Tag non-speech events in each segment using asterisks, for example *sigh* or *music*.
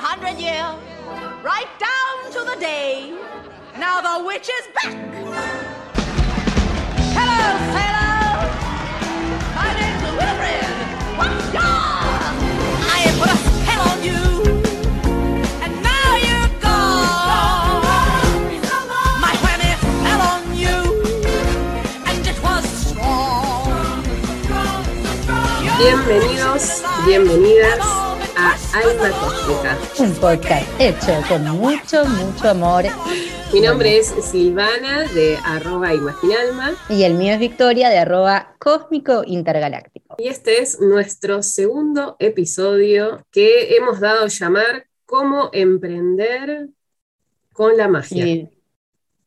300 years, right down to the day. Now the witch is back. Hello, sailor. My name's Wilfred. What's yours? I have put a spell on you. And now you're gone. My whammy fell on you. And it was strong. Bienvenidos, bienvenidas a Alma Cósmica. Un podcast hecho con mucho, mucho amor. Mi nombre es Silvana de arroba Imaginalma Y el mío es Victoria de arroba cósmico intergaláctico. y este es nuestro segundo episodio que hemos dado a llamar Cómo emprender con la magia. Y,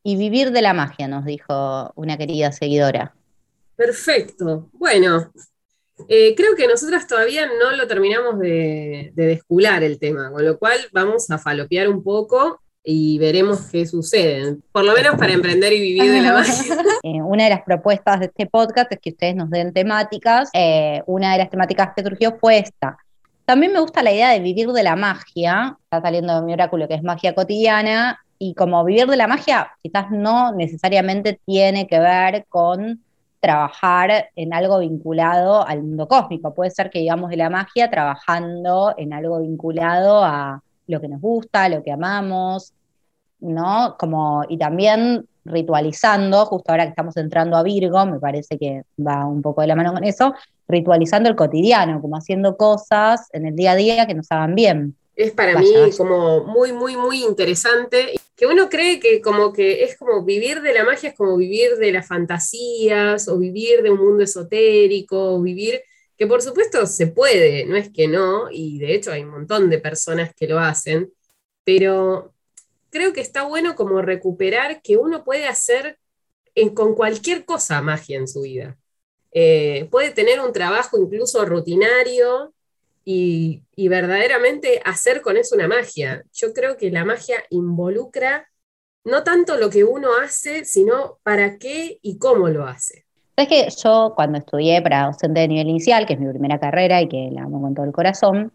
y vivir de la magia, nos dijo una querida seguidora. Perfecto. Bueno, eh, creo que nosotras todavía no lo terminamos de, de descular el tema, con lo cual vamos a falopear un poco y veremos qué sucede. Por lo menos para emprender y vivir de la *laughs* magia. Eh, una de las propuestas de este podcast es que ustedes nos den temáticas. Eh, una de las temáticas que surgió fue esta. También me gusta la idea de vivir de la magia. Está saliendo de mi oráculo que es magia cotidiana. Y como vivir de la magia quizás no necesariamente tiene que ver con trabajar en algo vinculado al mundo cósmico. Puede ser que digamos de la magia trabajando en algo vinculado a lo que nos gusta, lo que amamos, ¿no? Como, y también ritualizando, justo ahora que estamos entrando a Virgo, me parece que va un poco de la mano con eso, ritualizando el cotidiano, como haciendo cosas en el día a día que nos hagan bien. Es para Vaya, mí como muy, muy, muy interesante. Que uno cree que como que es como vivir de la magia, es como vivir de las fantasías, o vivir de un mundo esotérico, o vivir, que por supuesto se puede, no es que no, y de hecho hay un montón de personas que lo hacen, pero creo que está bueno como recuperar que uno puede hacer en- con cualquier cosa magia en su vida. Eh, puede tener un trabajo incluso rutinario, y, verdaderamente hacer con eso una magia. Yo creo que la magia involucra no tanto lo que uno hace, sino para qué y cómo lo hace. Sabes que yo cuando estudié para docente de nivel inicial, que es mi primera carrera y que la amo con todo el corazón,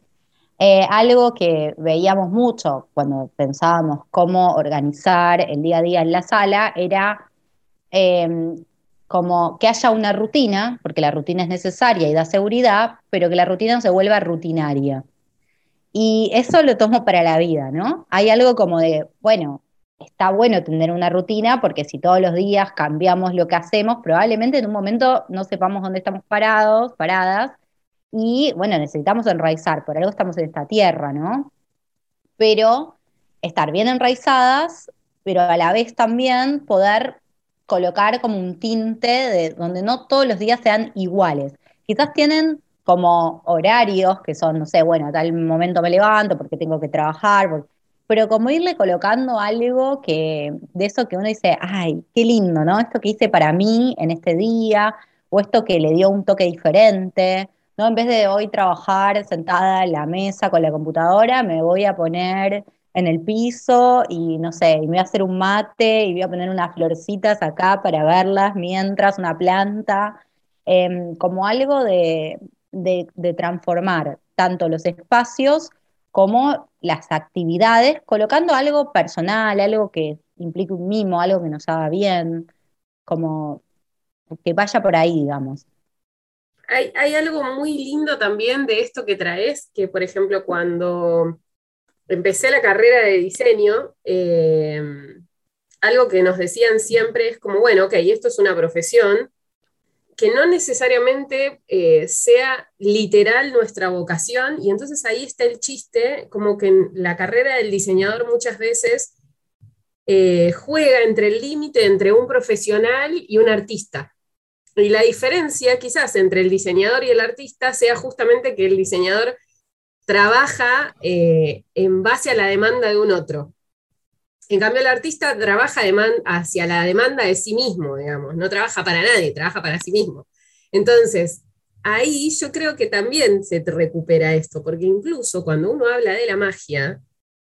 eh, algo que veíamos mucho cuando pensábamos cómo organizar el día a día en la sala era eh, como que haya una rutina, porque la rutina es necesaria y da seguridad, pero que la rutina no se vuelva rutinaria. Y eso lo tomo para la vida, ¿no? Hay algo como de, bueno, está bueno tener una rutina porque si todos los días cambiamos lo que hacemos, probablemente en un momento no sepamos dónde estamos parados, paradas, y bueno, necesitamos enraizar, por algo estamos en esta tierra, ¿no? Pero estar bien enraizadas, pero a la vez también poder colocar como un tinte de donde no todos los días sean iguales. Quizás tienen como horarios que son, no sé, bueno, a tal momento me levanto porque tengo que trabajar, pero como irle colocando algo que, de eso que uno dice, ay, qué lindo, ¿no? Esto que hice para mí en este día, o esto que le dio un toque diferente, ¿no? En vez de hoy trabajar sentada en la mesa con la computadora, me voy a poner en el piso y no sé, y me voy a hacer un mate y voy a poner unas florcitas acá para verlas mientras, una planta, em, como algo de, de- de transformar tanto los espacios como las actividades, colocando algo personal, algo que implique un mimo, algo que nos haga bien, como que vaya por ahí, digamos. Hay, hay algo muy lindo también de esto que traes, que por ejemplo cuando empecé la carrera de diseño, eh, algo que nos decían siempre es como, bueno, ok, esto es una profesión, que no necesariamente eh, sea literal nuestra vocación, y entonces ahí está el chiste, como que la carrera del diseñador muchas veces eh, juega entre el límite entre un profesional y un artista. Y la diferencia quizás entre el diseñador y el artista sea justamente que el diseñador trabaja eh, en base a la demanda de un otro. En cambio, el artista trabaja hacia la demanda de sí mismo, digamos, no trabaja para nadie, trabaja para sí mismo. Entonces, ahí yo creo que también se recupera esto, porque incluso cuando uno habla de la magia,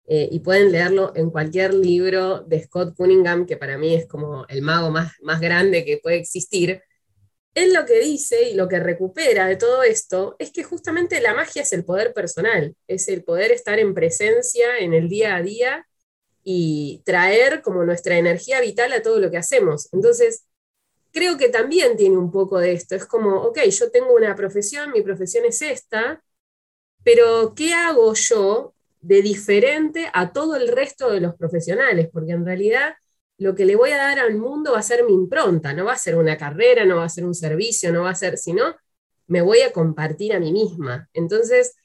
eh, y pueden leerlo en cualquier libro de Scott Cunningham, que para mí es como el mago más, más grande que puede existir, él lo que dice y lo que recupera de todo esto es que justamente la magia es el poder personal, es el poder estar en presencia en el día a día y traer como nuestra energía vital a todo lo que hacemos. Entonces, creo que también tiene un poco de esto. Es como, ok, yo tengo una profesión, mi profesión es esta, pero ¿qué hago yo de diferente a todo el resto de los profesionales? Porque en realidad lo que le voy a dar al mundo va a ser mi impronta, no va a ser una carrera, no va a ser un servicio, no va a ser, sino me voy a compartir a mí misma. Entonces,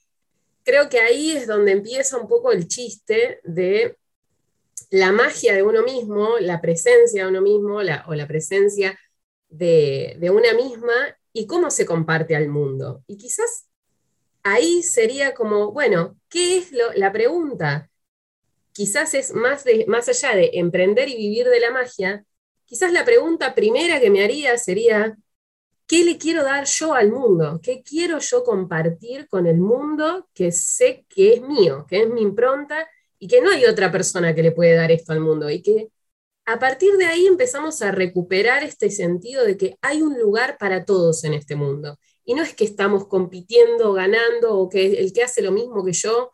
creo que ahí es donde empieza un poco el chiste de la magia de uno mismo, la presencia de uno mismo o la presencia de, de una misma y cómo se comparte al mundo. Y quizás ahí sería como, bueno, ¿qué es lo, la pregunta? Quizás es más, más allá de emprender y vivir de la magia, quizás la pregunta primera que me haría sería, ¿qué le quiero dar yo al mundo? ¿Qué quiero yo compartir con el mundo que sé que es mío, que es mi impronta y que no hay otra persona que le puede dar esto al mundo? Y que a partir de ahí empezamos a recuperar este sentido de que hay un lugar para todos en este mundo. Y no es que estamos compitiendo, ganando, o que el que hace lo mismo que yo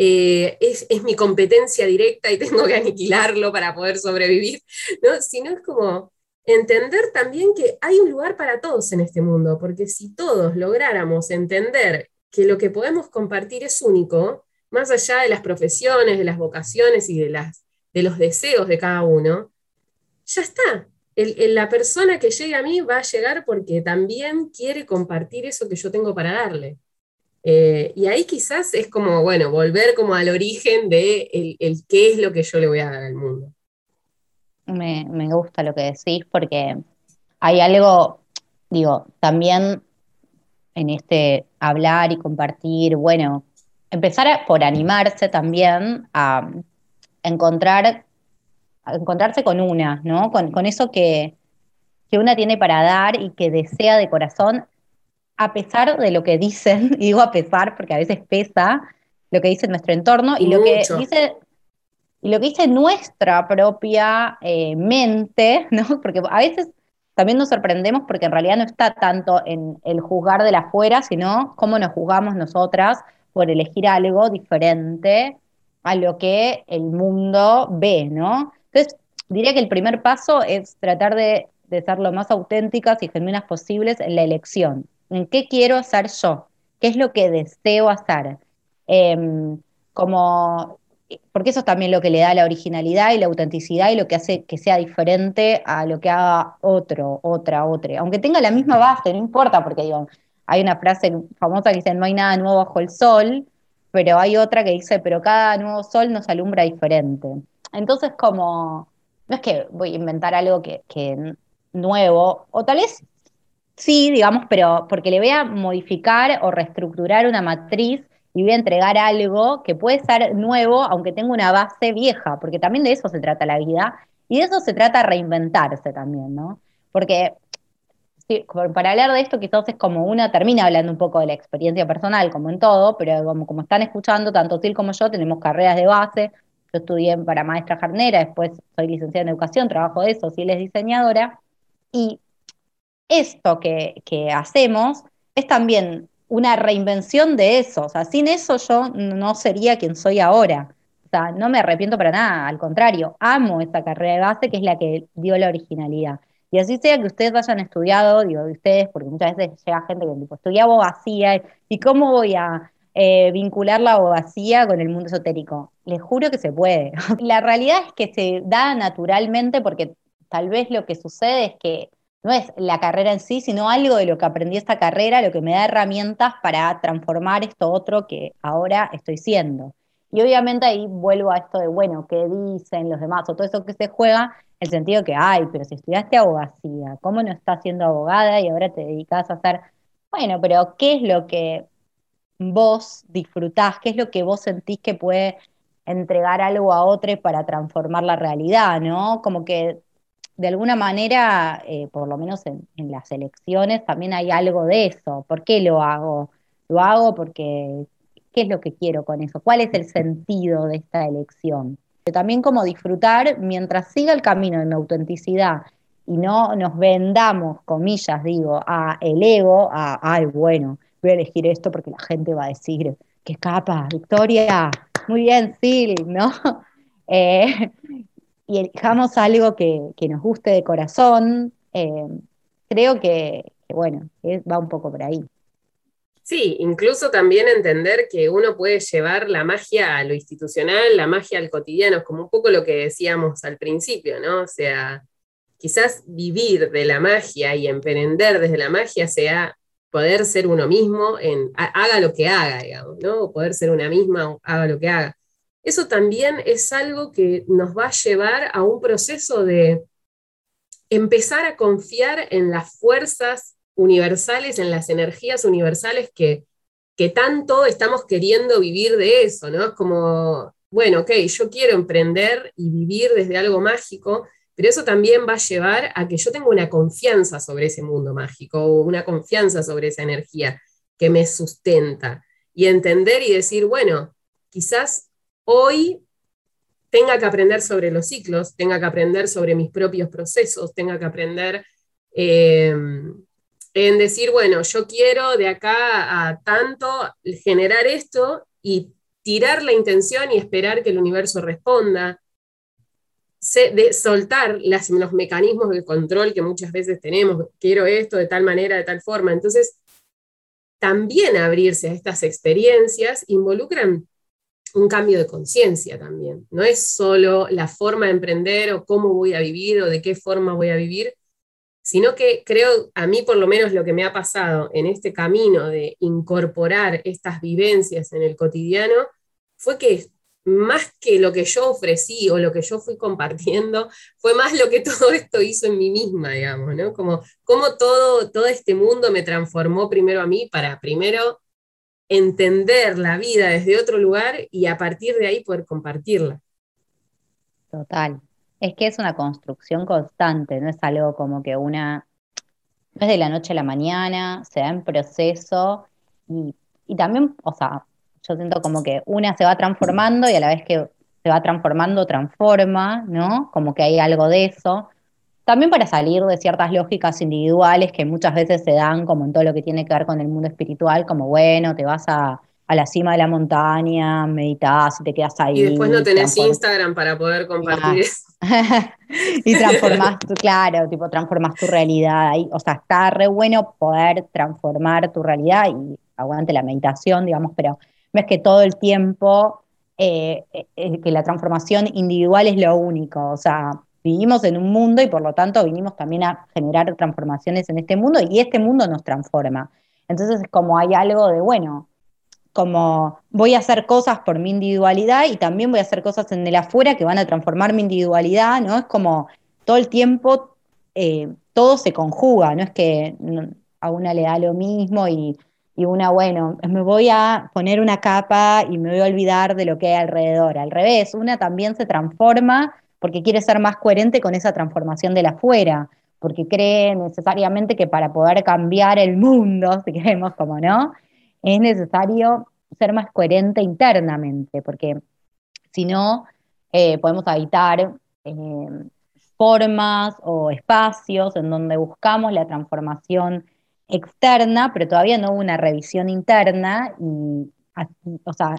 eh, es, mi competencia directa y tengo que aniquilarlo para poder sobrevivir, ¿no? sino es como entender también que hay un lugar para todos en este mundo, porque si todos lográramos entender que lo que podemos compartir es único, más allá de las profesiones, de las vocaciones y de, las, de los deseos de cada uno, ya está. la persona que llegue a mí va a llegar porque también quiere compartir eso que yo tengo para darle. Eh, y ahí quizás es como, bueno, volver como al origen de el, qué es lo que yo le voy a dar al mundo. Me, gusta lo que decís porque hay algo, digo, también en este hablar y compartir, bueno, empezar por animarse también a encontrar, encontrarse con una, ¿no? Con, eso que, que una tiene para dar y que desea de corazón a pesar de lo que dicen, *laughs* y digo a pesar porque a veces pesa lo que dice nuestro entorno y, lo que dice y lo que dice nuestra propia eh, mente, *laughs* ¿no? Porque a veces también nos sorprendemos porque en realidad no está tanto en el juzgar de la afuera, sino cómo nos juzgamos nosotras por elegir algo diferente a lo que el mundo ve, ¿no? Entonces, diría que el primer paso es tratar de, de ser lo más auténticas y genuinas posibles en la elección en qué quiero hacer yo, qué es lo que deseo hacer. Em, como, porque eso es también lo que le da la originalidad y la autenticidad y lo que hace que sea diferente a lo que haga otro, otra, otra. Aunque tenga la misma base, no importa, porque digo, hay una frase famosa que dice, no hay nada nuevo bajo el sol, pero hay otra que dice, pero cada nuevo sol nos alumbra diferente. Entonces, como, no es que voy a inventar algo que, que nuevo, o tal vez Sí, digamos, pero porque le voy a modificar o reestructurar una matriz y voy a entregar algo que puede ser nuevo, aunque tenga una base vieja, porque también de eso se trata la vida. Y de eso se trata reinventarse también, ¿no? Porque para hablar de esto quizás es como una termina hablando un poco de la experiencia personal, como en todo, pero como, están escuchando, tanto Sil como yo tenemos carreras de base, yo estudié para maestra jarnera, después soy licenciada en educación, trabajo de eso, Sil es diseñadora, y esto que, hacemos es también una reinvención de eso. O sea, sin eso yo no sería quien soy ahora. O sea, no me arrepiento para nada, al contrario, amo esta carrera de base que es la que dio la originalidad. Y así sea que ustedes hayan estudiado, digo, de ustedes, porque muchas veces llega gente que tipo, estudia abogacía, ¿y cómo voy a eh, vincular la abogacía con el mundo esotérico? Les juro que se puede. *laughs* la realidad es que se da naturalmente porque tal vez lo que sucede es que no es la carrera en sí, sino algo de lo que aprendí esta carrera, lo que me da herramientas para transformar esto otro que ahora estoy siendo. Y obviamente ahí vuelvo a esto de, bueno, ¿qué dicen los demás? O todo eso que se juega, el sentido que, ay, pero si estudiaste abogacía, ¿cómo no estás siendo abogada y ahora te dedicas a hacer, bueno, pero ¿qué es lo que vos disfrutás? ¿Qué es lo que vos sentís que puede entregar algo a otro para transformar la realidad, ¿no? Como que de alguna manera, eh, por lo menos en, las elecciones, también hay algo de eso. ¿Por qué lo hago? Lo hago porque, ¿qué es lo que quiero con eso? ¿Cuál es el sentido de esta elección? También como disfrutar mientras siga el camino de mi autenticidad y no nos vendamos, comillas, digo, a el ego, a, ay, bueno, voy a elegir esto porque la gente va a decir, qué capa, Victoria, muy bien, Sil, ¿no? *laughs* Eh, y elijamos algo que, nos guste de corazón, eh, creo que, bueno, va un poco por ahí. Sí, incluso también entender que uno puede llevar la magia a lo institucional, la magia al cotidiano, como un poco lo que decíamos al principio, ¿no? O sea, quizás vivir de la magia y emprender desde la magia sea poder ser uno mismo, en, haga lo que haga, digamos, ¿no? O poder ser una misma, haga lo que haga. Eso también es algo que nos va a llevar a un proceso de empezar a confiar en las fuerzas universales, en las energías universales que, que tanto estamos queriendo vivir de eso, ¿no? Es como, bueno, ok, yo quiero emprender y vivir desde algo mágico, pero eso también va a llevar a que yo tenga una confianza sobre ese mundo mágico, una confianza sobre esa energía que me sustenta. Y entender y decir, bueno, quizás hoy tenga que aprender sobre los ciclos, tenga que aprender sobre mis propios procesos, tenga que aprender eh, en decir, bueno, yo quiero de acá a tanto generar esto y tirar la intención y esperar que el universo responda, de soltar los mecanismos de control que muchas veces tenemos, quiero esto de tal manera, de tal forma. Entonces, también abrirse a estas experiencias involucran un cambio de conciencia también. No es solo la forma de emprender o cómo voy a vivir o de qué forma voy a vivir, sino que creo, a mí por lo menos lo que me ha pasado en este camino de incorporar estas vivencias en el cotidiano, fue que más que lo que yo ofrecí o lo que yo fui compartiendo, fue más lo que *laughs* todo esto hizo en mí misma, digamos, ¿no? Como, como todo, todo este mundo me transformó primero a mí para primero entender la vida desde otro lugar y a partir de ahí poder compartirla. Total. Es que es una construcción constante, no es algo como que una, no es de la noche a la mañana, se da en proceso y, y también, o sea, yo siento como que una se va transformando y a la vez que se va transformando, transforma, ¿no? Como que hay algo de eso. También para salir de ciertas lógicas individuales que muchas veces se dan como en todo lo que tiene que ver con el mundo espiritual, como bueno, te vas a, la cima de la montaña, meditas y te quedas ahí. Y después no tenés Instagram para poder compartir eso. *laughs* y transformas *laughs* tu, claro, tipo, transformas tu realidad ahí. O sea, está re bueno poder transformar tu realidad y aguante la meditación, digamos, pero no es que todo el tiempo, eh, eh, que la transformación individual es lo único, o sea, vivimos en un mundo y por lo tanto vinimos también a generar transformaciones en este mundo y este mundo nos transforma. Entonces es como hay algo de, bueno, como voy a hacer cosas por mi individualidad y también voy a hacer cosas en el afuera que van a transformar mi individualidad, ¿no? Es como todo el tiempo eh, todo se conjuga, no es que a una le da lo mismo y y una, bueno, me voy a poner una capa y me voy a olvidar de lo que hay alrededor. Al revés, una también se transforma porque quiere ser más coherente con esa transformación de la afuera, porque cree necesariamente que para poder cambiar el mundo, *laughs* si queremos como no, es necesario ser más coherente internamente, porque si no, eh, podemos habitar eh, formas o espacios en donde buscamos la transformación externa, pero todavía no hubo una revisión interna y, o sea,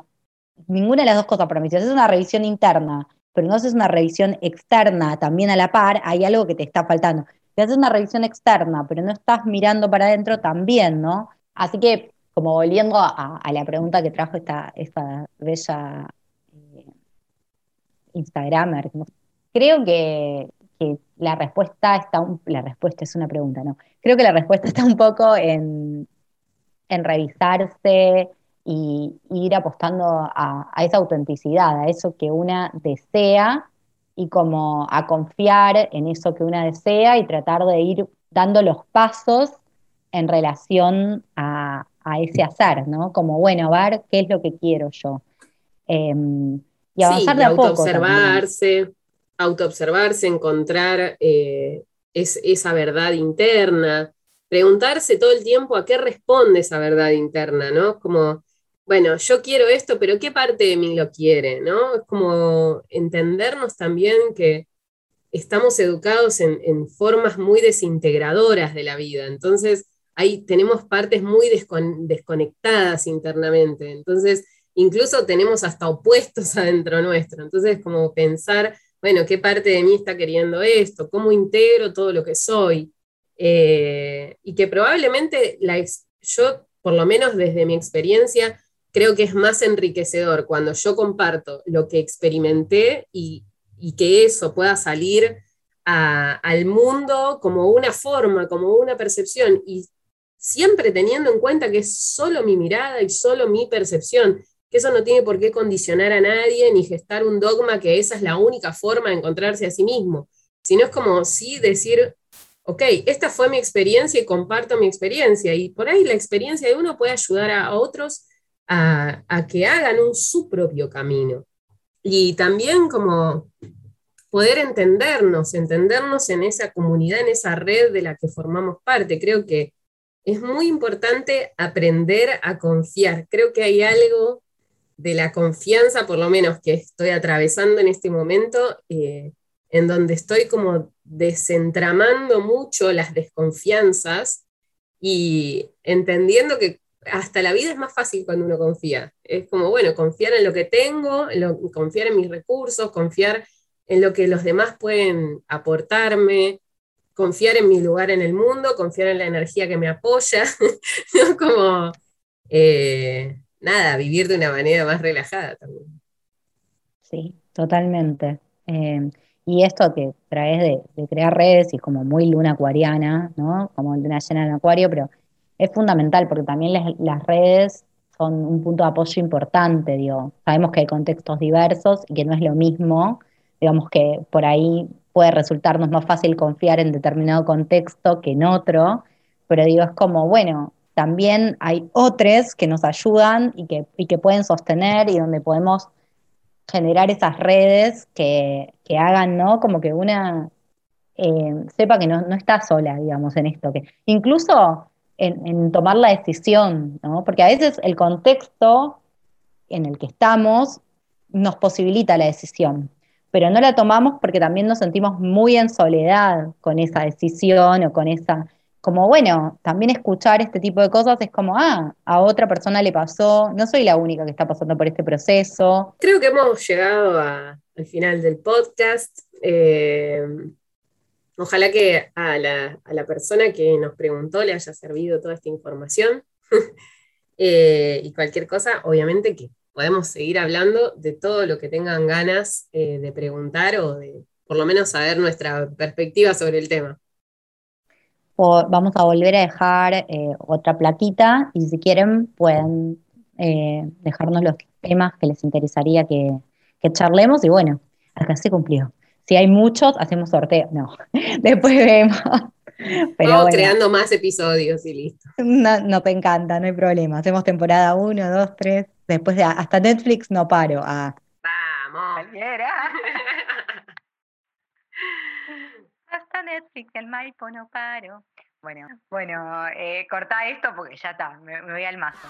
ninguna de las dos cosas. Si haces una revisión interna, pero no haces una revisión externa también a la par, hay algo que te está faltando. Si haces una revisión externa, pero no estás mirando para adentro, también, ¿no? Así que, como volviendo a, la pregunta que trajo esta, esta bella eh, Instagramer, creo que, la respuesta está, la respuesta es una pregunta, ¿no? Creo que la respuesta está un poco en, revisarse y, ir apostando a, esa autenticidad, a eso que una desea y como a confiar en eso que una desea y tratar de ir dando los pasos en relación a, ese hacer, ¿no? Como, bueno, a ver qué es lo que quiero yo. Em, y avanzar de a poco. Observarse, autoobservarse, encontrar eh, esa verdad interna, preguntarse todo el tiempo a qué responde esa verdad interna, ¿no? Como, bueno, yo quiero esto, pero ¿qué parte de mí lo quiere, ¿no? Es como entendernos también que estamos educados en, formas muy desintegradoras de la vida. Entonces, ahí tenemos partes muy descon- desconectadas internamente. Entonces, incluso tenemos hasta opuestos *laughs* adentro nuestro. Entonces, como pensar, bueno, ¿qué parte de mí está queriendo esto? ¿Cómo integro todo lo que soy? Eh, y que probablemente la yo, por lo menos desde mi experiencia, creo que es más enriquecedor cuando yo comparto lo que experimenté y, que eso pueda salir al mundo como una forma, como una percepción, y siempre teniendo en cuenta que es solo mi mirada y solo mi percepción, que eso no tiene por qué condicionar a nadie ni gestar un dogma que esa es la única forma de encontrarse a sí mismo, sino es como sí decir, ok, esta fue mi experiencia y comparto mi experiencia, y por ahí la experiencia de uno puede ayudar a otros a, que hagan un su propio camino. Y también como poder entendernos, entendernos en esa comunidad, en esa red de la que formamos parte. Creo que es muy importante aprender a confiar. Creo que hay algo de la confianza, por lo menos que estoy atravesando en este momento, eh, en donde estoy como desentramando mucho las desconfianzas y entendiendo que hasta la vida es más fácil cuando uno confía. Es como, bueno, confiar en lo que tengo, en lo- confiar en mis recursos, confiar en lo que los demás pueden aportarme, confiar en mi lugar en el mundo, confiar en la energía que me apoya, *laughs* ¿no? Como, eh, nada, vivir de una manera más relajada también. Sí, totalmente. Eh, y esto que traes de, de crear redes y como muy luna acuariana, ¿no? Como luna llena en acuario, pero es fundamental porque también las, redes son un punto de apoyo importante, digo. Sabemos que hay contextos diversos y que no es lo mismo, digamos que por ahí puede resultarnos más fácil confiar en determinado contexto que en otro, pero digo, es como, bueno, también hay otros que nos ayudan y que, y que pueden sostener y donde podemos generar esas redes que, que hagan, ¿no? Como que una eh, sepa que no, no está sola, digamos, en esto. Que incluso en, en tomar la decisión, ¿no? Porque a veces el contexto en el que estamos nos posibilita la decisión, pero no la tomamos porque también nos sentimos muy en soledad con esa decisión o con esa, como bueno, también escuchar este tipo de cosas es como, ah, a otra persona le pasó, no soy la única que está pasando por este proceso. Creo que hemos llegado al final del podcast. Eh, ojalá que a la, a la persona que nos preguntó le haya servido toda esta información. *laughs* Eh, y cualquier cosa, obviamente que podemos seguir hablando de todo lo que tengan ganas eh, de preguntar o de por lo menos saber nuestra perspectiva sobre el tema. Vamos a volver a dejar eh, otra plaquita y si quieren pueden dejarnos los temas que les interesaría que, que charlemos y bueno, acá se cumplió. Si hay muchos, hacemos sorteo. No, *laughs* después vemos. Pero Vamos bueno, creando más episodios y listo. no, no te encanta, no hay problema. Hacemos temporada 1, 2, 3. Después de hasta Netflix no paro. Ah, Vamos. *laughs* Hasta Netflix, el Maipo no paro. Bueno, bueno, eh, corta esto porque ya está, me, me voy al mazo.